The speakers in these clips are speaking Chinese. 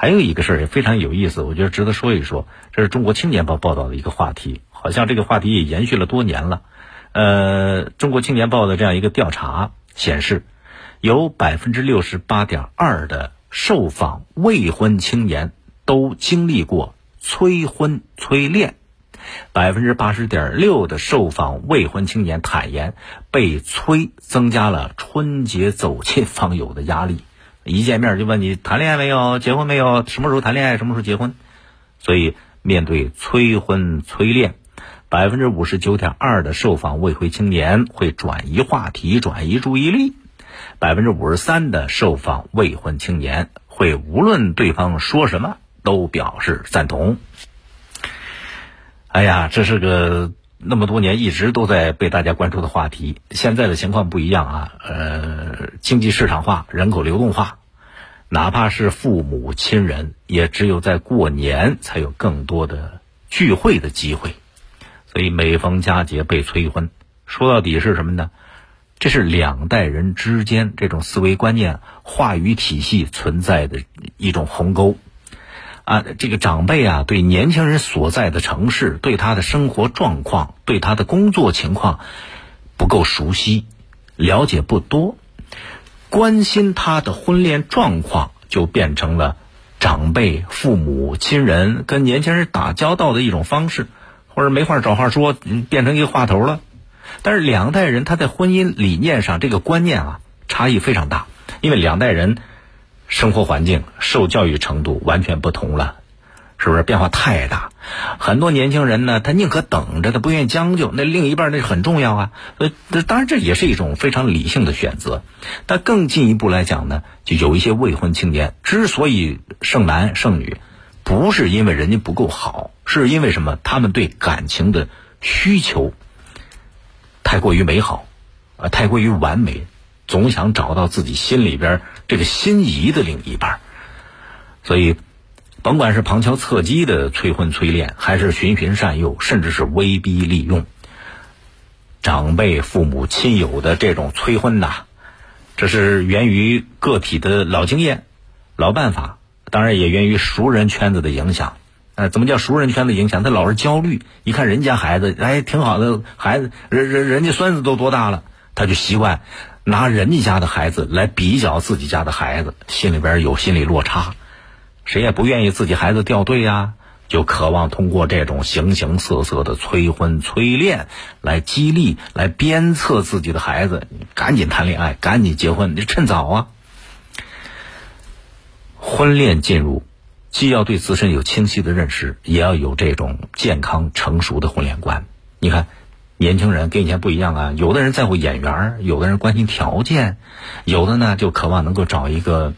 还有一个事儿也非常有意思，我觉得值得说一说。这是中国青年报报道的一个话题，好像这个话题也延续了多年了。呃，中国青年报的这样一个调查显示，有百分之六十八点二的受访未婚青年都经历过催婚催恋，百分之八十点六的受访未婚青年坦言被催增加了春节走亲访友的压力。一见面就问你谈恋爱没有，结婚没有，什么时候谈恋爱，什么时候结婚。所以面对催婚催恋，百分之五十九点二的受访未婚青年会转移话题、转移注意力，百分之五十三的受访未婚青年会无论对方说什么都表示赞同。哎呀，这是个。那么多年一直都在被大家关注的话题，现在的情况不一样啊。呃，经济市场化，人口流动化，哪怕是父母亲人，也只有在过年才有更多的聚会的机会。所以每逢佳节被催婚，说到底是什么呢？这是两代人之间这种思维观念、话语体系存在的一种鸿沟。啊，这个长辈啊，对年轻人所在的城市、对他的生活状况、对他的工作情况不够熟悉，了解不多，关心他的婚恋状况，就变成了长辈、父母亲人跟年轻人打交道的一种方式，或者没话找话说，变成一个话头了。但是两代人他在婚姻理念上这个观念啊，差异非常大，因为两代人。生活环境、受教育程度完全不同了，是不是变化太大？很多年轻人呢，他宁可等着，他不愿意将就。那另一半那是很重要啊，呃，当然这也是一种非常理性的选择。但更进一步来讲呢，就有一些未婚青年之所以剩男剩女，不是因为人家不够好，是因为什么？他们对感情的需求太过于美好，啊，太过于完美。总想找到自己心里边这个心仪的另一半，所以，甭管是旁敲侧击的催婚催恋，还是循循善诱，甚至是威逼利用，长辈、父母亲友的这种催婚呐，这是源于个体的老经验、老办法，当然也源于熟人圈子的影响。呃，怎么叫熟人圈子影响？他老是焦虑，一看人家孩子，哎，挺好的孩子，人人人家孙子都多大了，他就习惯。拿人家家的孩子来比较自己家的孩子，心里边有心理落差，谁也不愿意自己孩子掉队呀，就渴望通过这种形形色色的催婚催恋来激励、来鞭策自己的孩子，赶紧谈恋爱，赶紧结婚，你趁早啊！婚恋进入，既要对自身有清晰的认识，也要有这种健康成熟的婚恋观。你看。年轻人跟以前不一样啊，有的人在乎眼缘，有的人关心条件，有的呢就渴望能够找一个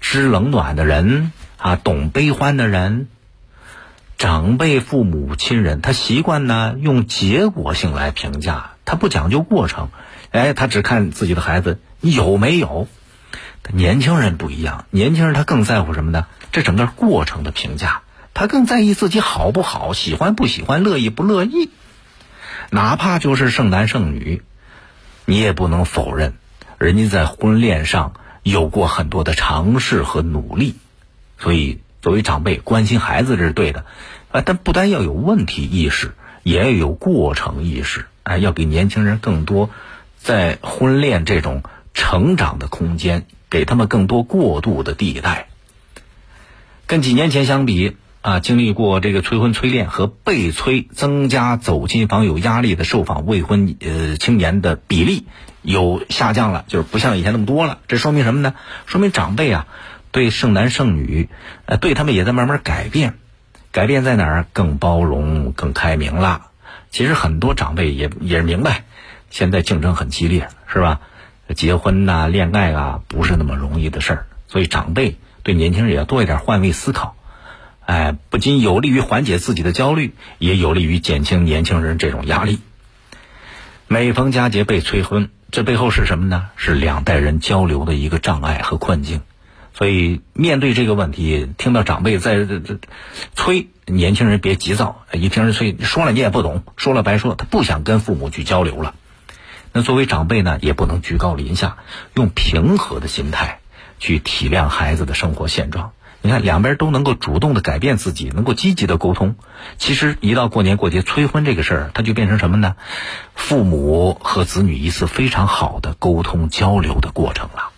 知冷暖的人啊，懂悲欢的人。长辈、父母亲人，他习惯呢用结果性来评价，他不讲究过程，哎，他只看自己的孩子有没有。年轻人不一样，年轻人他更在乎什么呢？这整个过程的评价，他更在意自己好不好，喜欢不喜欢，乐意不乐意。哪怕就是剩男剩女，你也不能否认，人家在婚恋上有过很多的尝试和努力。所以，作为长辈关心孩子这是对的，啊，但不单要有问题意识，也要有过程意识。哎，要给年轻人更多在婚恋这种成长的空间，给他们更多过渡的地带。跟几年前相比。啊，经历过这个催婚催恋和被催增加走亲访友压力的受访未婚呃青年的比例有下降了，就是不像以前那么多了。这说明什么呢？说明长辈啊对剩男剩女，呃对他们也在慢慢改变。改变在哪儿？更包容、更开明了。其实很多长辈也也明白，现在竞争很激烈，是吧？结婚呐、恋爱啊，不是那么容易的事儿。所以长辈对年轻人也要多一点换位思考。哎，不仅有利于缓解自己的焦虑，也有利于减轻年轻人这种压力。每逢佳节被催婚，这背后是什么呢？是两代人交流的一个障碍和困境。所以面对这个问题，听到长辈在这这催年轻人别急躁，一听人催，说了你也不懂，说了白说，他不想跟父母去交流了。那作为长辈呢，也不能居高临下，用平和的心态去体谅孩子的生活现状。你看两边都能够主动的改变自己，能够积极的沟通。其实一到过年过节催婚这个事儿，它就变成什么呢？父母和子女一次非常好的沟通交流的过程了。